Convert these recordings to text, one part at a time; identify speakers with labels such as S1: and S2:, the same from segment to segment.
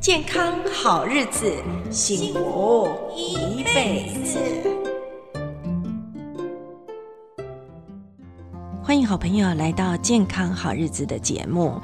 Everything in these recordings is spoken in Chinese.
S1: 健康好日子，幸福一辈子。欢迎好朋友来到《健康好日子》的节目。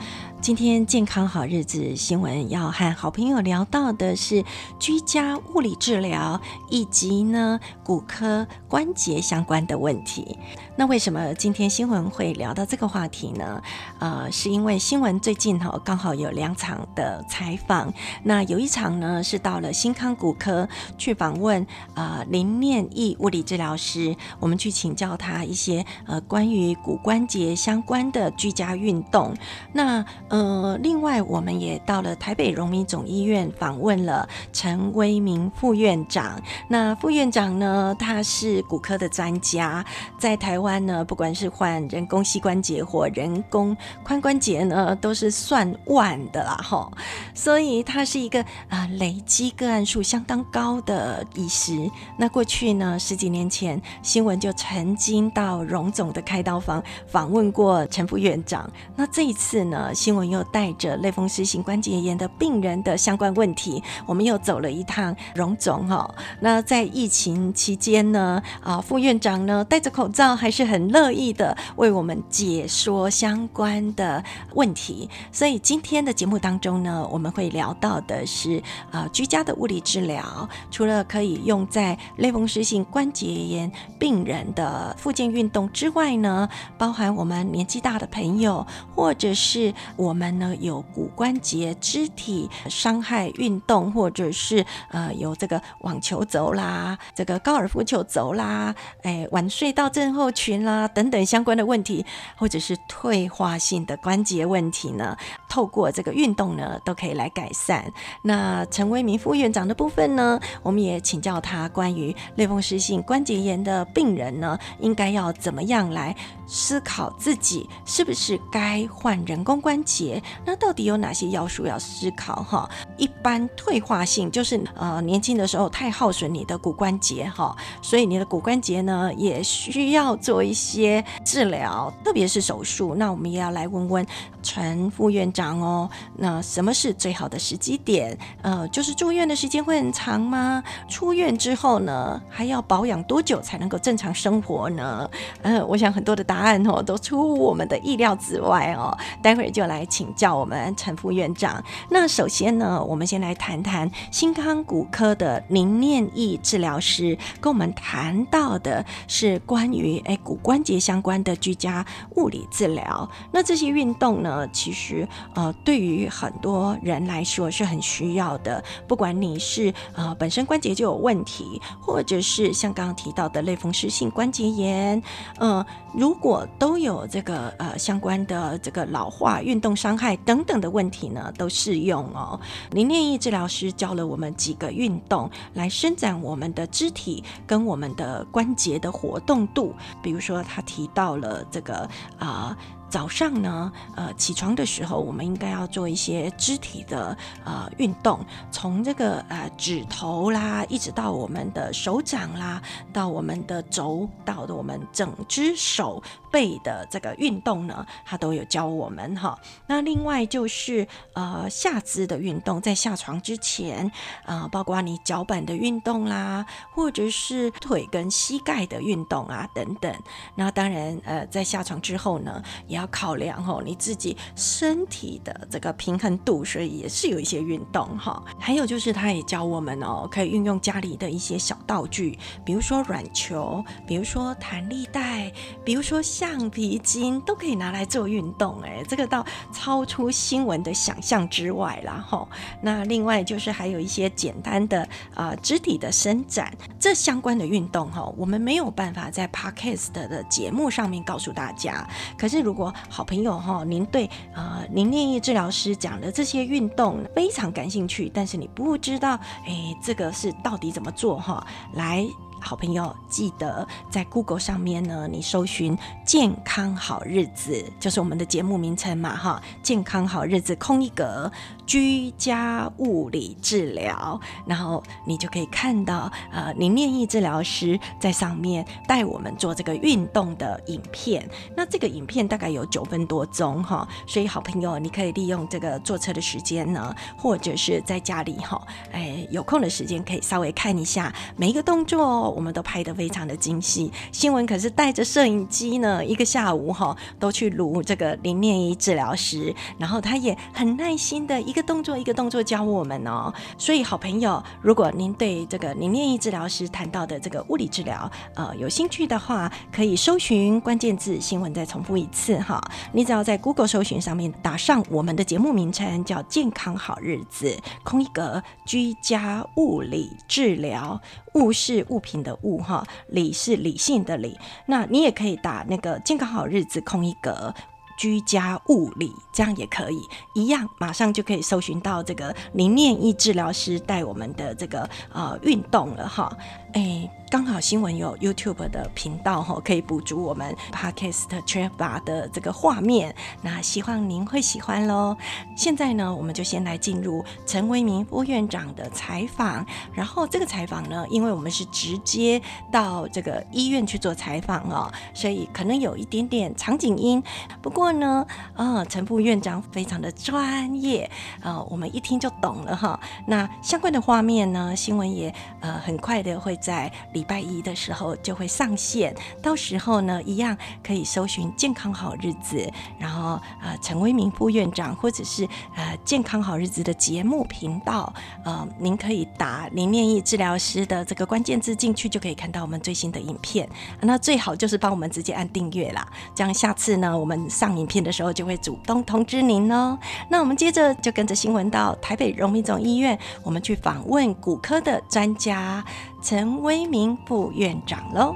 S1: 今天健康好日子新闻要和好朋友聊到的是居家物理治疗以及呢骨科关节相关的问题。那为什么今天新闻会聊到这个话题呢？呃，是因为新闻最近哈刚好有两场的采访。那有一场呢是到了新康骨科去访问呃林念义物理治疗师，我们去请教他一些呃关于骨关节相关的居家运动。那呃，呃另外我们也到了台北荣民总医院访问了陈威明副院长。那副院长呢，他是骨科的专家，在台湾呢，不管是换人工膝关节或人工髋关节呢，都是算万的啦哈。所以他是一个啊、累积个案数相当高的医师。那过去呢，十几年前新闻就曾经到荣总的开刀房访问过陈副院长。那这一次呢，新闻。又带着类风湿性关节炎的病人的相关问题，我们又走了一趟荣总哈。那在疫情期间呢，啊副院长呢戴着口罩，还是很乐意的为我们解说相关的问题。所以今天的节目当中呢，我们会聊到的是啊居家的物理治疗，除了可以用在类风湿性关节炎病人的复健运动之外呢，包含我们年纪大的朋友，或者是我。我们呢有骨关节肢体伤害运动，或者是呃有这个网球肘啦，这个高尔夫球肘啦，哎晚睡到症候群啦等等相关的问题，或者是退化性的关节问题呢，透过这个运动呢都可以来改善。那陈威明副院长的部分呢，我们也请教他关于类风湿性关节炎的病人呢，应该要怎么样来思考自己是不是该换人工关节。那到底有哪些要素要思考哈？一般退化性就是呃年轻的时候太耗损你的骨关节哈，所以你的骨关节呢也需要做一些治疗，特别是手术。那我们也要来问问陈副院长哦，那什么是最好的时机点？呃，就是住院的时间会很长吗？出院之后呢，还要保养多久才能够正常生活呢？呃，我想很多的答案哦都出乎我们的意料之外哦，待会儿就来。请教我们陈副院长。那首先呢，我们先来谈谈新康骨科的林念义治疗师跟我们谈到的是关于哎骨关节相关的居家物理治疗。那这些运动呢，呃其实呃对于很多人来说是很需要的。不管你是呃本身关节就有问题，或者是像刚刚提到的类风湿性关节炎，呃，如果都有这个呃相关的这个老化运动。伤害等等的问题呢，都适用哦。林念义治疗师教了我们几个运动，来伸展我们的肢体跟我们的关节的活动度。比如说，他提到了这个啊。呃早上呢，呃，起床的时候，我们应该要做一些肢体的呃运动，从这个呃指头啦，一直到我们的手掌啦，到我们的肘，到的我们整只手背的这个运动呢，他都有教我们哈。那另外就是呃下肢的运动，在下床之前，呃，包括你脚板的运动啦，或者是腿跟膝盖的运动啊等等。那当然，呃，在下床之后呢，要考量哦，你自己身体的这个平衡度，所以也是有一些运动哈。还有就是，他也教我们哦，可以运用家里的一些小道具，比如说软球，比如说弹力带，比如说橡皮筋，都可以拿来做运动。哎，这个倒超出新闻的想象之外啦哈。那另外就是还有一些简单的啊、肢体的伸展，这相关的运动哈，我们没有办法在 Podcast 的节目上面告诉大家。可是如果好朋友哈，您对呃您念意治疗师讲的这些运动非常感兴趣，但是你不知道哎，这个是到底怎么做哈？来好朋友记得在 Google 上面呢，你搜寻“健康好日子”，就是我们的节目名称嘛，哈，“健康好日子”空一格。居家物理治疗，然后你就可以看到，呃，林念义治疗师在上面带我们做这个运动的影片。那这个影片大概有九分多钟哈，所以好朋友，你可以利用这个坐车的时间呢，或者是在家里哈，哎，有空的时间可以稍微看一下每一个动作哦，我们都拍得非常的精细。新闻可是带着摄影机呢，一个下午哈，都去录这个林念义治疗师，然后他也很耐心的一。个动作一个动作教我们哦，所以好朋友，如果您对这个林念义治疗师谈到的这个物理治疗呃有兴趣的话，可以搜寻关键字，新闻再重复一次哈。你只要在 Google 搜寻上面打上我们的节目名称叫“健康好日子”，空一格居家物理治疗，物是物品的物哈，理是理性的理。那你也可以打那个“健康好日子”空一格。居家物理，这样也可以，一样马上就可以搜寻到这个林念一治疗师带我们的这个呃运动了哈，哎。刚好新闻有 YouTube 的频道哈，可以补足我们 Podcast 缺乏的这个画面，那希望您会喜欢喽。现在呢，我们就先来进入陈为民副院长的采访。然后这个采访呢，因为我们是直接到这个医院去做采访哦，所以可能有一点点场景音。不过呢，啊，陈副院长非常的专业啊，我们一听就懂了哈。那相关的画面呢，新闻也呃很快的会在。礼拜一的时候就会上线，到时候呢，一样可以搜寻“健康好日子”，然后呃，陈威明副院长或者是呃“健康好日子”的节目频道，呃，您可以打林念义治疗师的这个关键字进去，就可以看到我们最新的影片。那最好就是帮我们直接按订阅啦，这样下次呢，我们上影片的时候就会主动通知您哦。那我们接着就跟着新闻到台北荣民总医院，我们去访问骨科的专家。陈威明副院长喽。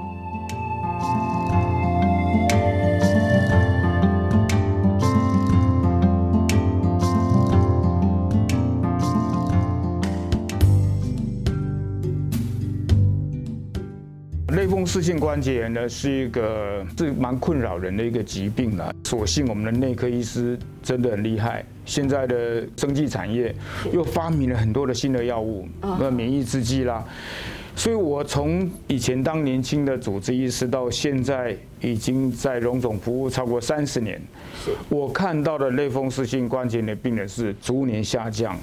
S2: 类风湿性关节炎呢，是一个是蛮困扰人的一个疾病啦。所幸我们的内科医师真的很厉害，现在的生技产业又发明了很多的新的药物，那免疫制剂啦。所以，我从以前当年轻的主治医师，到现在已经在荣总服务超过三十年，我看到的类风湿性关节炎的病人是逐年下降。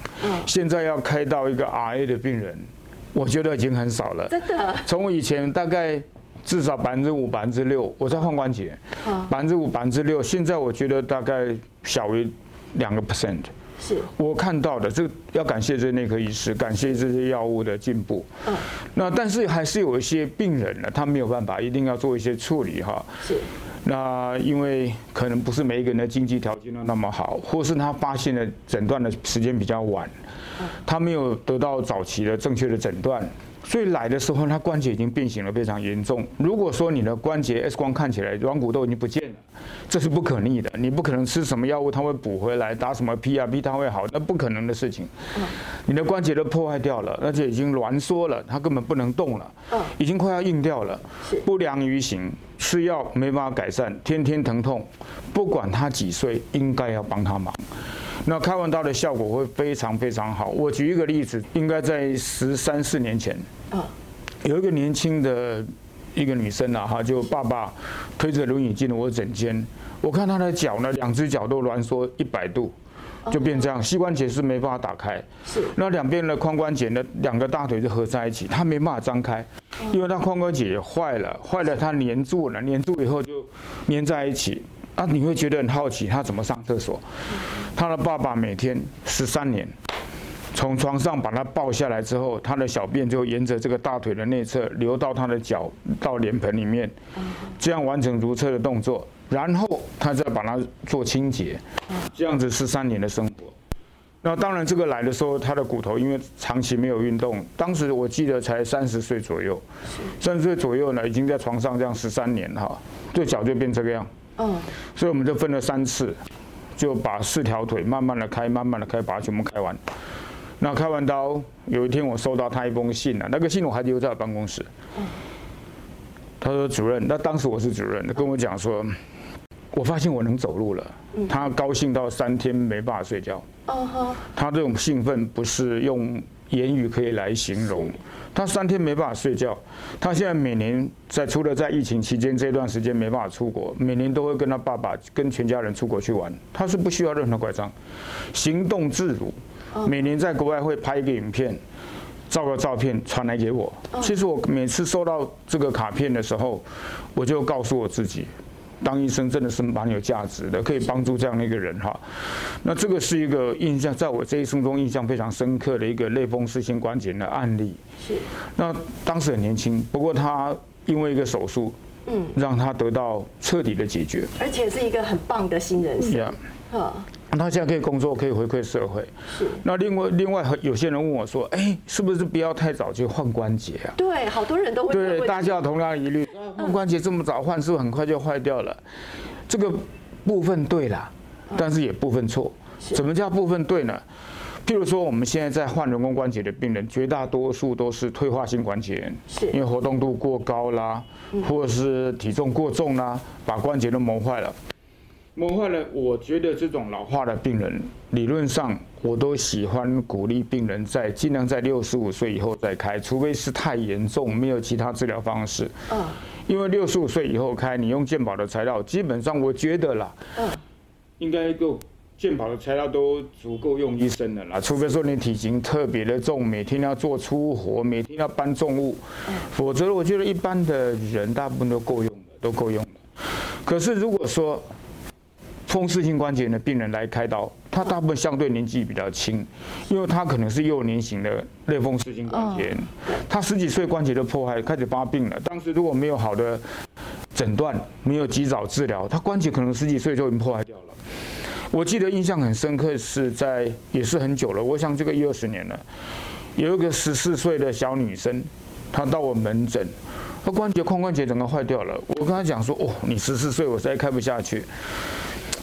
S2: 现在要开到一个 RA 的病人，我觉得已经很少了。真的？从以前大概至少百分之五、百分之六，我在换关节，百分之五、百分之六，现在我觉得大概小于两个 percent。是我看到的，这要感谢这些内科医师，感谢这些药物的进步。嗯，那但是还是有一些病人呢，他没有办法，一定要做一些处理哈。是，那因为可能不是每一个人的经济条件都那么好，或是他发现的诊断的时间比较晚，他没有得到早期的正确的诊断。所以来的时候，他关节已经变形了，非常严重。如果说你的关节 X 光看起来软骨都已经不见了，这是不可逆的。你不可能吃什么药物它会补回来，打什么 PRP 它会好，那不可能的事情。你的关节都破坏掉了，而且已经挛缩了，它根本不能动了，已经快要硬掉了，不良于行，吃药没办法改善，天天疼痛，不管他几岁，应该要帮他忙。那开完刀的效果会非常非常好。我举一个例子，应该在十三四年前，有一个年轻的一个女生啊，哈，就爸爸推着轮椅进了我的诊间，我看她的脚呢，两只脚都挛缩一百度，就变这样，膝关节是没办法打开，是，那两边的髋关节呢，两个大腿就合在一起，她没办法张开，因为她髋关节也坏了，坏了她粘住了，粘住以后就粘在一起。啊，你会觉得很好奇，他怎么上厕所？他的爸爸每天十三年，从床上把他抱下来之后，他的小便就沿着这个大腿的内侧流到他的脚到脸盆里面，这样完成如厕的动作，然后他再把它做清洁，这样子十三年的生活。那当然，这个来的时候，他的骨头因为长期没有运动，当时我记得才三十岁左右，三十岁左右呢，已经在床上这样十三年哈，对脚就变这个样。嗯，所以我们就分了三次，就把四条腿慢慢的开，慢慢的开，把它全部开完。那开完刀，有一天我收到他一封信了，那个信我还留在我办公室。他说主任，那当时我是主任，他跟我讲说，我发现我能走路了。他高兴到三天没办法睡觉。他这种兴奋不是用言语可以来形容。他三天没办法睡觉。他现在每年在除了在疫情期间这段时间没办法出国，每年都会跟他爸爸跟全家人出国去玩。他是不需要任何拐杖，行动自如。每年在国外会拍一个影片。照个照片传来给我。其实我每次收到这个卡片的时候，我就告诉我自己，当医生真的是蛮有价值的，可以帮助这样的一个人哈。那这个是一个印象，在我这一生中印象非常深刻的一个类风湿性关节的案例。是。那当时很年轻，不过他因为一个手术，嗯，让他得到彻底的解决，
S1: 而且是一个很棒的新人生。
S2: Yeah. 他现在可以工作，可以回馈社会。是。那另外，另外有些人问我说：“哎，是不是不要太早就换关节啊？”
S1: 对，好多人都会。
S2: 对，大家有同样疑虑。换关节这么早换，是不是很快就坏掉了？这个部分对了，但是也部分错。怎么叫部分对呢？譬如说，我们现在在换人工关节的病人，绝大多数都是退化性关节炎，是因为活动度过高啦，或者是体重过重啦，把关节都磨坏了。磨坏了，我觉得这种老化的病人，理论上我都喜欢鼓励病人在尽量在六十五岁以后再开，除非是太严重，没有其他治疗方式。嗯，因为六十五岁以后开，你用健保的材料，基本上我觉得啦，嗯，应该够健保的材料都足够用一生的啦，除非说你体型特别的重，每天要做粗活，每天要搬重物，否则我觉得一般的人大部分都够用的，都够用的。可是如果说风湿性关节炎的病人来开刀，他大部分相对年纪比较轻，因为他可能是幼年型的类风湿性关节炎，他十几岁关节的破坏，开始发病了。当时如果没有好的诊断，没有及早治疗，他关节可能十几岁就已经破坏掉了。我记得印象很深刻，是在也是很久了，我想这个一二十年了，有一个十四岁的小女生，她到我门诊，她关节髋关节整个坏掉了。我跟她讲说，哦，你十四岁，我实在开不下去。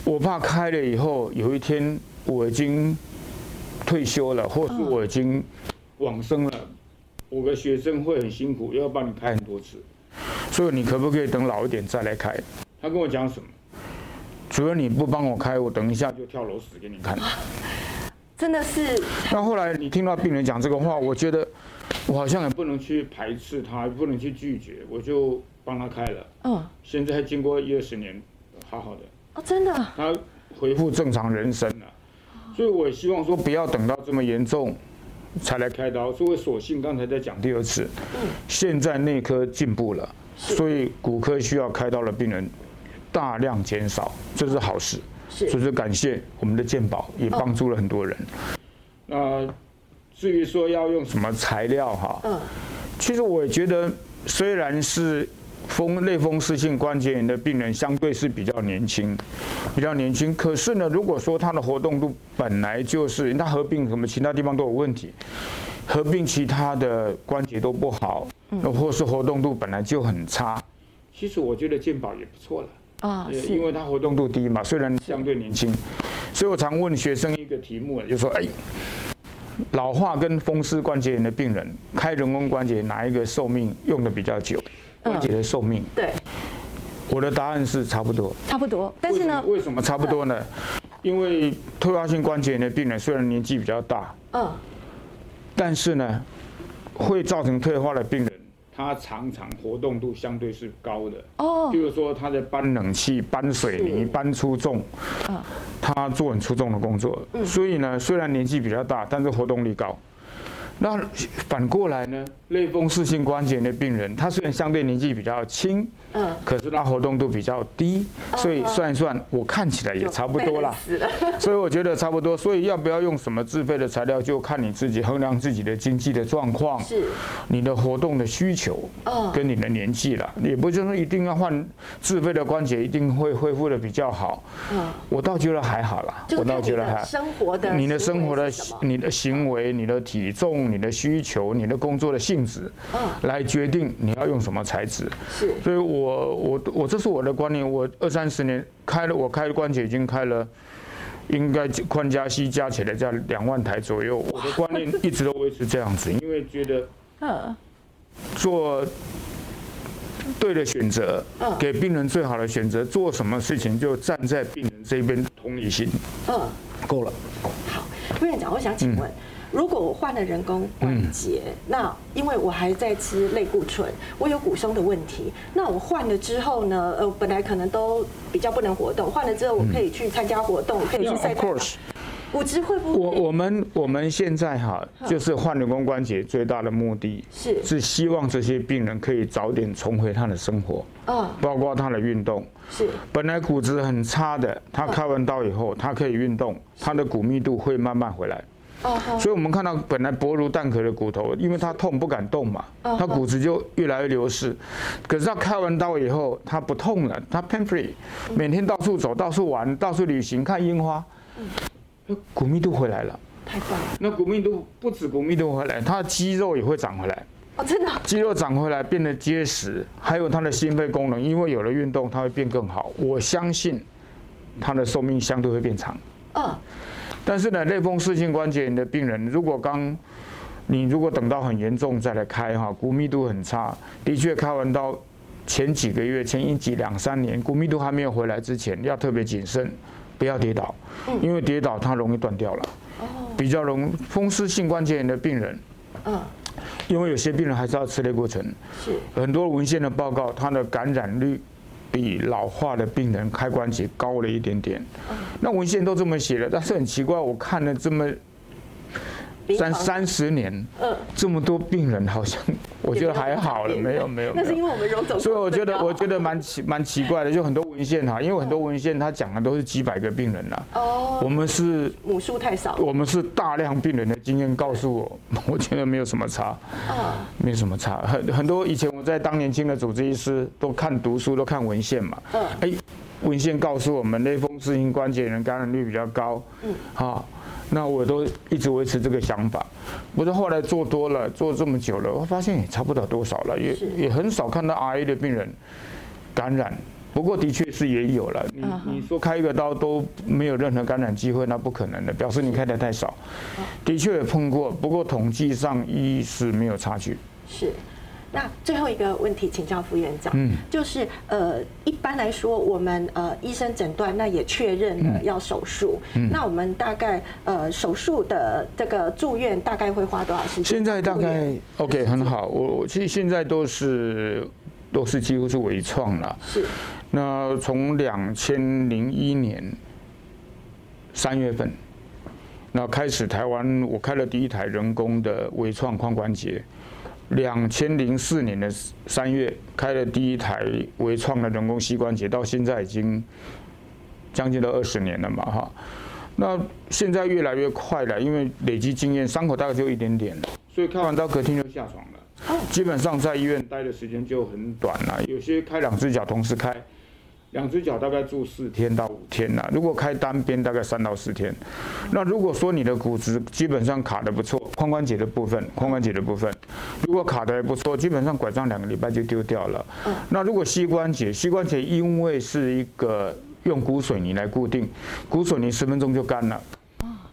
S2: 我怕开了以后，有一天我已经退休了，或是我已经往生了，我的学生会很辛苦，要帮你开很多次，所以你可不可以等老一点再来开？他跟我讲什么？主任你不帮我开，我等一下就跳楼死给你看。
S1: 真的是。
S2: 那后来你听到病人讲这个话，我觉得我好像也不能去排斥他，不能去拒绝，我就帮他开了。嗯。现在经过一二十年，好好的。
S1: 哦，真的，
S2: 他恢复正常人生了，所以我也希望说不要等到这么严重才来开刀。所以索性刚才在讲第二次，现在内科进步了，所以骨科需要开刀的病人大量减少，这是好事。所以说感谢我们的健保也帮助了很多人。那至于说要用什么材料哈，嗯其实我也觉得虽然是。风类风湿性关节炎的病人相对是比较年轻，比较年轻。可是呢，如果说他的活动度本来就是，他合并什么其他地方都有问题，合并其他的关节都不好，或是活动度本来就很差，其实我觉得健保也不错了啊，因为他活动度低嘛，虽然相对年轻，所以我常问学生一个题目，就说哎，老化跟风湿关节炎的病人开人工关节哪一个寿命用的比较久？关节的寿命，对，我的答案是差不多，
S1: 差不多。但是呢，
S2: 为什么差不多呢？因为退化性关节炎的病人虽然年纪比较大，嗯，但是呢，会造成退化的病人，他常常活动度相对是高的。哦，比如说他在搬冷气、搬水泥、搬粗重，他做很粗重的工作，所以呢，虽然年纪比较大，但是活动力高。那反过来呢？类风湿性关节炎的病人，他虽然相对年纪比较轻，嗯，可是他活动度比较低，所以算一算，我看起来也差不多啦。所以我觉得差不多。所以要不要用什么自费的材料，就看你自己衡量自己的经济的状况，是，你的活动的需求，跟你的年纪了。也不就是说一定要换自费的关节，一定会恢复的比较好。嗯，我倒觉得还好啦。我倒觉得还好。
S1: 生活的，
S2: 你的生活的，你的行为，你的体重。你的需求、你的工作的性质，嗯来决定你要用什么材质。是，所以我我我我这是我的观念。我二三十年开了，我开关节已经开了，应该宽加息加起来在两万台左右。我的观念一直都维持这样子，因为觉得，做对的选择，给病人最好的选择，做什么事情就站在病人这边，同理心，嗯，够了。
S1: 好，副院长，我想请问。嗯如果我换了人工关节，嗯、那因为我还在吃类固醇，我有骨松的问题，那我换了之后呢？呃，本来可能都比较不能活动，换了之后我可以去参加活动，嗯、可以去赛跑。骨质会不会？
S2: 我我们我们现在哈，就是换人工关节最大的目的是是希望这些病人可以早点重回他的生活，嗯，包括他的运动。是。本来骨质很差的，他开完刀以后，他可以运动，他的骨密度会慢慢回来。所以，我们看到本来薄如蛋壳的骨头，因为它痛不敢动嘛，它骨质就越来越流失。可是他开完刀以后，他不痛了，他 pain free，每天到处走、到处玩、到处旅行、看樱花，骨密度回来了。太棒了！那骨密度不止骨密度回来，他的肌肉也会长回来。
S1: 哦，真的？
S2: 肌肉长回来变得结实，还有他的心肺功能，因为有了运动，他会变更好。我相信他的寿命相对会变长。嗯。但是呢，类风湿性关节炎的病人，如果刚你如果等到很严重再来开哈，骨密度很差，的确开完刀前几个月、前一几两三年，骨密度还没有回来之前，要特别谨慎，不要跌倒，因为跌倒它容易断掉了。比较容风湿性关节炎的病人，因为有些病人还是要吃类固醇，是很多文献的报告，它的感染率。比老化的病人开关节高了一点点，那文献都这么写了，但是很奇怪，我看了这么。三三十年，嗯，这么多病人，好像我觉得还好了，没有没有。
S1: 那是因为我们荣总。
S2: 所以我觉得我觉得蛮奇蛮奇怪的，就很多文献哈，因为很多文献他讲的都是几百个病人呐。哦。我们是
S1: 母数太少。
S2: 我们是大量病人的经验告诉我，我觉得没有什么差。啊。没有什么差，很很多以前我在当年轻的主治医师都看读书都看文献嘛。嗯。哎，文献告诉我们类风湿性关节炎感染率比较高。嗯。好。那我都一直维持这个想法，不是后来做多了，做这么久了，我发现也差不了多少了，也也很少看到 RA 的病人感染。不过的确是也有了，你你说开一个刀都没有任何感染机会，那不可能的，表示你开的太少。的确也碰过，不过统计上一是没有差距。
S1: 是。那最后一个问题，请教副院长，嗯，就是呃，一般来说，我们呃医生诊断，那也确认了要手术，嗯，那我们大概呃手术的这个住院大概会花多少时间？
S2: 现在大概 OK 很好，我我其实现在都是都是几乎是微创了，是。那从两千零一年三月份，那开始台湾我开了第一台人工的微创髋关节。两千零四年的三月开了第一台微创的人工膝关节，到现在已经将近都二十年了嘛哈。那现在越来越快了，因为累积经验，伤口大概就一点点，所以开完刀隔天就下床了。基本上在医院待的时间就很短了，有些开两只脚同时开。两只脚大概住四天到五天呐，如果开单边大概三到四天。那如果说你的骨质基本上卡的不错，髋关节的部分，髋关节的部分，如果卡的还不错，基本上拐杖两个礼拜就丢掉了。那如果膝关节，膝关节因为是一个用骨水泥来固定，骨水泥十分钟就干了，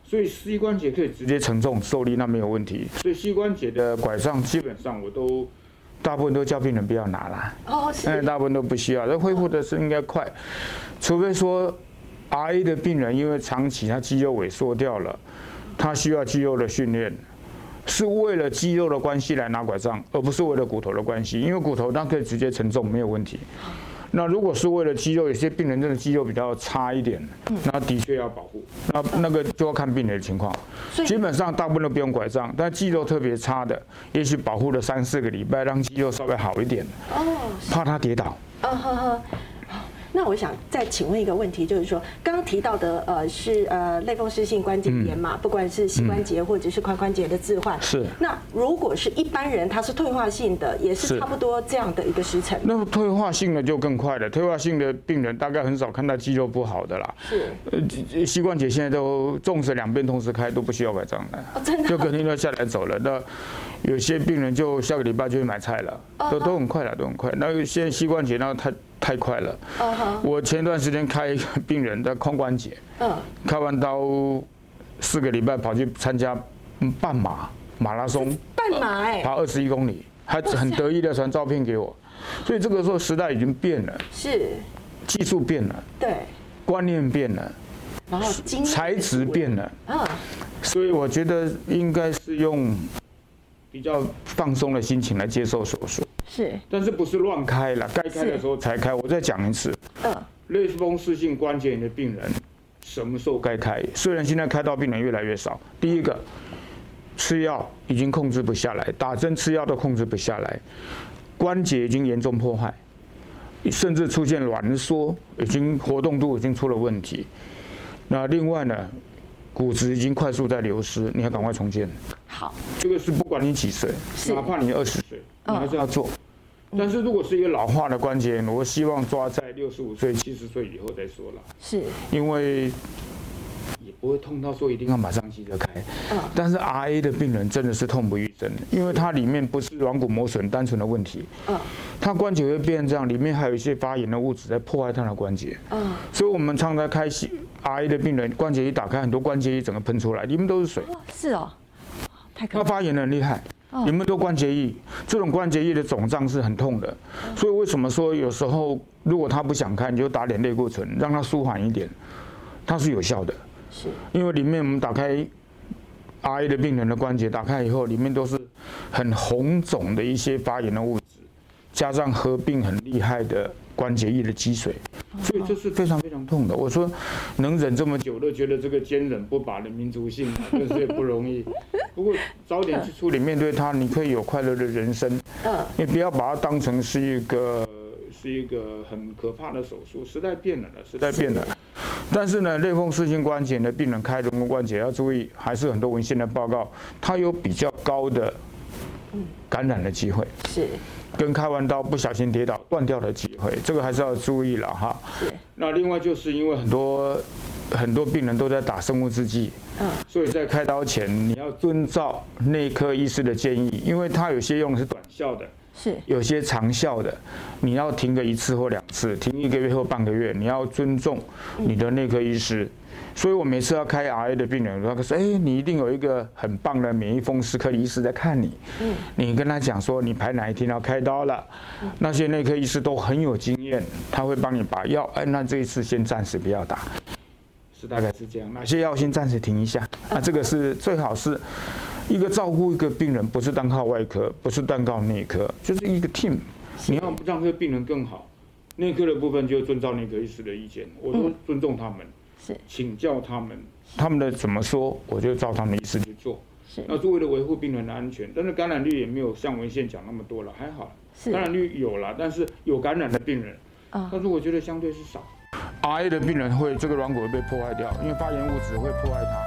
S2: 所以膝关节可以直接承重受力，那没有问题。所以膝关节的拐杖基本上我都。大部分都叫病人不要拿了，哦，是，大部分都不需要，那恢复的是应该快，除非说 RA 的病人因为长期他肌肉萎缩掉了，他需要肌肉的训练，是为了肌肉的关系来拿拐杖，而不是为了骨头的关系，因为骨头它可以直接承重没有问题。那如果是为了肌肉，有些病人真的肌肉比较差一点，那的确要保护。那那个就要看病人的情况，基本上大部分都不用拐杖，但肌肉特别差的，也许保护了三四个礼拜，让肌肉稍微好一点，哦怕他跌倒。
S1: 那我想再请问一个问题，就是说刚刚提到的呃是呃类风湿性关节炎嘛，嗯、不管是膝关节或者是髋关节的置换，是。那如果是一般人，他是退化性的，也是差不多这样的一个时程。
S2: 那退化性的就更快了，退化性的病人大概很少看到肌肉不好的啦。是。呃，膝关节现在都纵使两边同时开都不需要拐杖的，哦、真的就肯定要下来走了。那有些病人就下个礼拜就去买菜了，都都很快了，都很快。那现在膝关节呢，他。太快了，uh. 我前段时间开一个病人的髋关节，uh huh. 开完刀四个礼拜跑去参加半马马拉松，
S1: 半马哎，
S2: 跑二十一公里，还很得意的传照片给我。所以这个时候时代已经变了，
S1: 是。
S2: 技术变了，
S1: 对，
S2: 观念变了，
S1: 然后
S2: 材质变了，
S1: 嗯，
S2: 所以我觉得应该是用比较放松的心情来接受手术，
S1: 是，
S2: 但是不是乱开了，该开的时候才开。我再讲一次，嗯，类风湿性关节炎的病人什么时候该开？虽然现在开刀病人越来越少，第一个。吃药已经控制不下来，打针吃药都控制不下来，关节已经严重破坏，甚至出现挛缩，已经活动度已经出了问题。那另外呢，骨质已经快速在流失，你要赶快重建。
S1: 好，
S2: 这个是不管你几岁，哪怕你二十岁，你还是要做。但是如果是一个老化的关节炎，我希望抓在六十五岁、七十岁以后再说了。
S1: 是，
S2: 因为也。不会痛到说一定要马上急着开，但是 RA 的病人真的是痛不欲生，因为它里面不是软骨磨损单纯的问题，它关节会变这样，里面还有一些发炎的物质在破坏它的关节，所以我们常常开启 RA 的病人关节一打开，很多关节一整个喷出来，里面都是水，
S1: 是哦，太可怕，
S2: 它发炎的很厉害，里面都关节液，这种关节液的肿胀是很痛的，所以为什么说有时候如果他不想看，你就打点类固醇让他舒缓一点，它是有效的。是，因为里面我们打开 RA 的病人的关节，打开以后，里面都是很红肿的一些发炎的物质，加上合并很厉害的关节液的积水，所以这是非常非常痛的。我说能忍这么久，都觉得这个坚忍不拔的民族性，真是不容易。不过早点去处理，面对它，你可以有快乐的人生。嗯，你不要把它当成是一个是一个很可怕的手术。时代变了了，时代变了。但是呢，类风湿性关节的病人开人工关节要注意，还是很多文献的报告，它有比较高的感染的机会，是跟开完刀不小心跌倒断掉的机会，这个还是要注意了哈。那另外就是因为很多很多病人都在打生物制剂，嗯，所以在开刀前你要遵照内科医师的建议，因为他有些用的是短效的。是有些长效的，你要停个一次或两次，停一个月或半个月，你要尊重你的内科医师。所以我每次要开 RA 的病人，他说：“哎，你一定有一个很棒的免疫风湿科医师在看你。”嗯，你跟他讲说你排哪一天要开刀了，那些内科医师都很有经验，他会帮你把药，哎，那这一次先暂时不要打，是大概是这样。哪些药先暂时停一下？啊这个是最好是。一个照顾一个病人，不是单靠外科，不是单靠内科，就是一个 team。你要让这个病人更好，内科的部分就遵照内科医师的意见，我都尊重他们，是请教他们，他们的怎么说，我就照他们的意思去做。是，那是为了维护病人的安全，但是感染率也没有像文献讲那么多了，还好。是，感染率有了，但是有感染的病人，啊，但是我觉得相对是少。RA 的病人会这个软骨会被破坏掉，因为发炎物质会破坏它，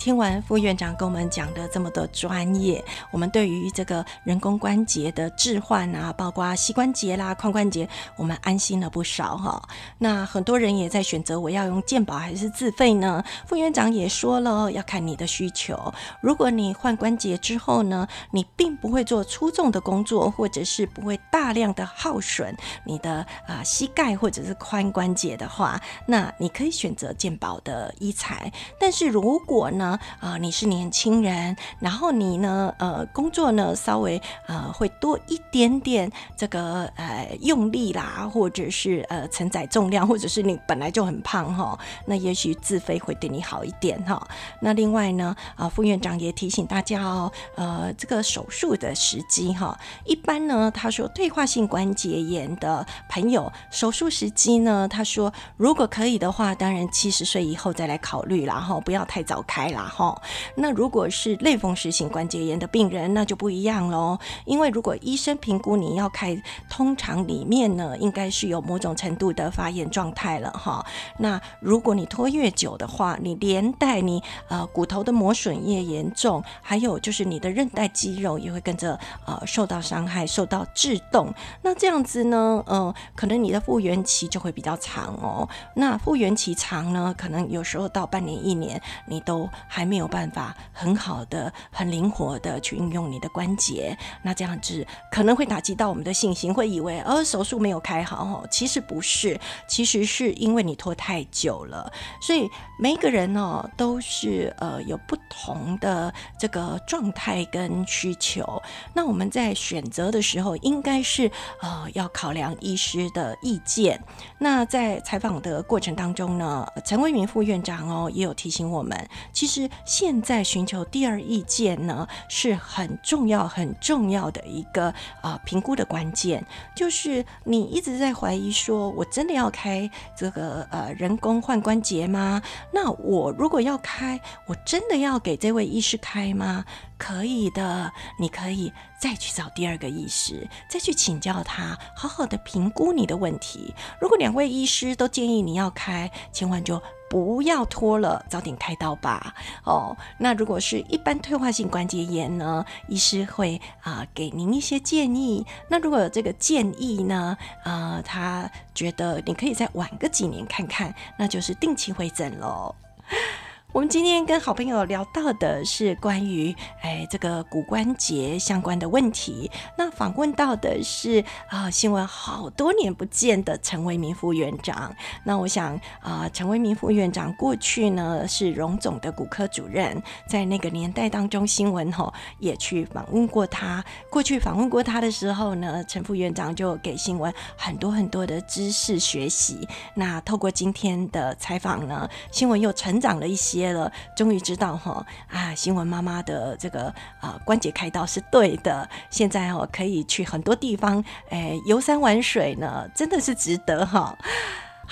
S1: 听完副院长跟我们讲的这么多专业，我们对于这个人工关节的置换啊，包括膝关节啦、髋关节，我们安心了不少哈。那很多人也在选择我要用健保还是自费呢？副院长也说了，要看你的需求。如果你换关节之后呢，你并不会做出重的工作，或者是不会大量的耗损你的啊、膝盖或者是髋关节的话，那你可以选择健保的医材。但是如果呢啊、你是年轻人，然后你呢，呃，工作呢稍微呃会多一点点这个呃用力啦，或者是呃承载重量，或者是你本来就很胖哈，那也许自费会对你好一点哈。那另外呢，啊、副院长也提醒大家哦，呃，这个手术的时机哈，一般呢，他说退化性关节炎的朋友手术时机呢，他说如果可以的话，当然七十岁以后再来考虑啦哈，不要太早。开了哈，那如果是类风湿性关节炎的病人，那就不一样喽。因为如果医生评估你要开，通常里面呢，应该是有某种程度的发炎状态了哈。那如果你拖越久的话，你连带你呃骨头的磨损越严重，还有就是你的韧带肌肉也会跟着呃受到伤害、受到制动。那这样子呢，呃，可能你的复原期就会比较长哦。那复原期长呢，可能有时候到半年、一年，你都还没有办法很好的、很灵活的去运用你的关节，那这样子可能会打击到我们的信心，会以为呃手术没有开好哦，其实不是，其实是因为你拖太久了。所以每一个人哦都是呃有不同的这个状态跟需求，那我们在选择的时候应该是呃要考量医师的意见。那在采访的过程当中呢，陈为民副院长哦也有提醒我们，其实现在寻求第二意见呢是很重要、很重要的一个啊评估的关键。就是你一直在怀疑说，我真的要开这个呃人工换关节吗？那我如果要开，我真的要给这位医师开吗？可以的，你可以再去找第二个医师，再去请教他，好好的评估你的问题。如果两位医师都建议你要开，千万就不要拖了，早点开刀吧。哦，那如果是一般退化性关节炎呢，医师会啊、给您一些建议。那如果有这个建议呢，啊、呃，他觉得你可以再晚个几年看看，那就是定期回诊喽。我们今天跟好朋友聊到的是关于哎这个骨关节相关的问题。那访问到的是啊、新闻好多年不见的陈为民副院长。那我想啊、陈为民副院长过去呢是荣总的骨科主任，在那个年代当中，新闻吼也去访问过他。过去访问过他的时候呢，陈副院长就给新闻很多很多的知识学习。那透过今天的采访呢，新闻又成长了一些。了，终于知道哈啊，新闻妈妈的这个啊关节开刀是对的。现在哦可以去很多地方，哎游山玩水呢，真的是值得哈。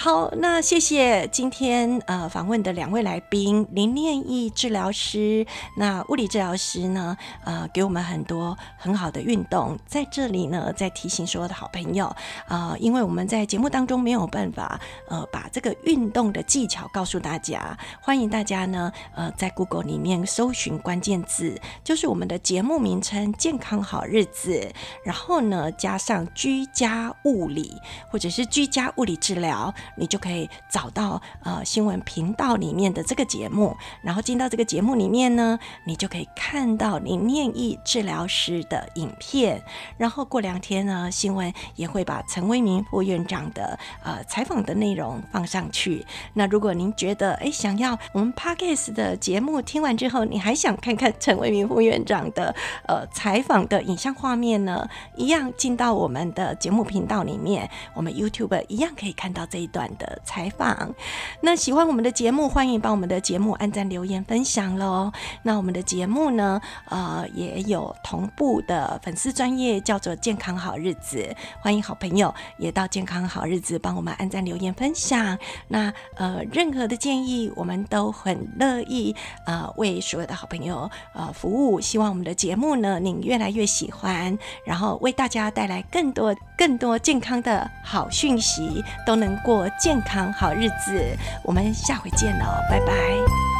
S1: 好，那谢谢今天呃访问的两位来宾林念义治疗师，那物理治疗师呢呃给我们很多很好的运动，在这里呢再提醒所有的好朋友啊、因为我们在节目当中没有办法呃把这个运动的技巧告诉大家，欢迎大家呢呃在 Google 里面搜寻关键字，就是我们的节目名称“健康好日子”，然后呢加上居家物理或者是居家物理治疗。你就可以找到呃新闻频道里面的这个节目，然后进到这个节目里面呢，你就可以看到林念义治疗师的影片。然后过两天呢，新闻也会把陈为民副院长的呃采访的内容放上去。那如果您觉得哎想要我们 Podcast 的节目听完之后，你还想看看陈为民副院长的呃采访的影像画面呢，一样进到我们的节目频道里面，我们 YouTube 一样可以看到这一段。的采访，那喜欢我们的节目，欢迎帮我们的节目按赞、留言、分享喽。那我们的节目呢，呃，也有同步的粉丝专业，叫做“健康好日子”，欢迎好朋友也到“健康好日子”帮我们按赞、留言、分享。那呃，任何的建议，我们都很乐意呃为所有的好朋友呃服务。希望我们的节目呢，您越来越喜欢，然后为大家带来更多更多健康的好讯息，都能过过健康好日子，我们下回见喽，拜拜。